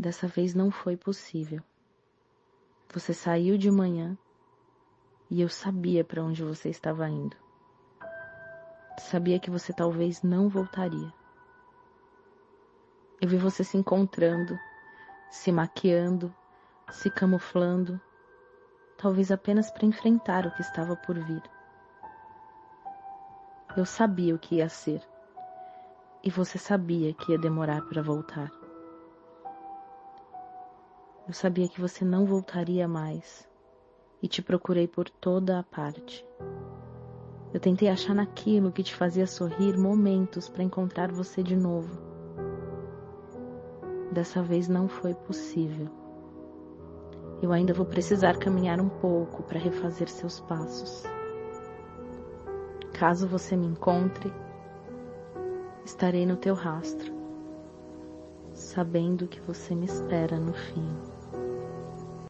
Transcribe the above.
Dessa vez não foi possível. Você saiu de manhã e eu sabia para onde você estava indo. Sabia que você talvez não voltaria. Eu vi você se encontrando, se maquiando, se camuflando, talvez apenas para enfrentar o que estava por vir. Eu sabia o que ia ser, e você sabia que ia demorar para voltar. Eu sabia que você não voltaria mais e te procurei por toda a parte. Eu tentei achar naquilo que te fazia sorrir momentos para encontrar você de novo. Dessa vez não foi possível. Eu ainda vou precisar caminhar um pouco para refazer seus passos. Caso você me encontre, estarei no teu rastro, sabendo que você me espera no fim.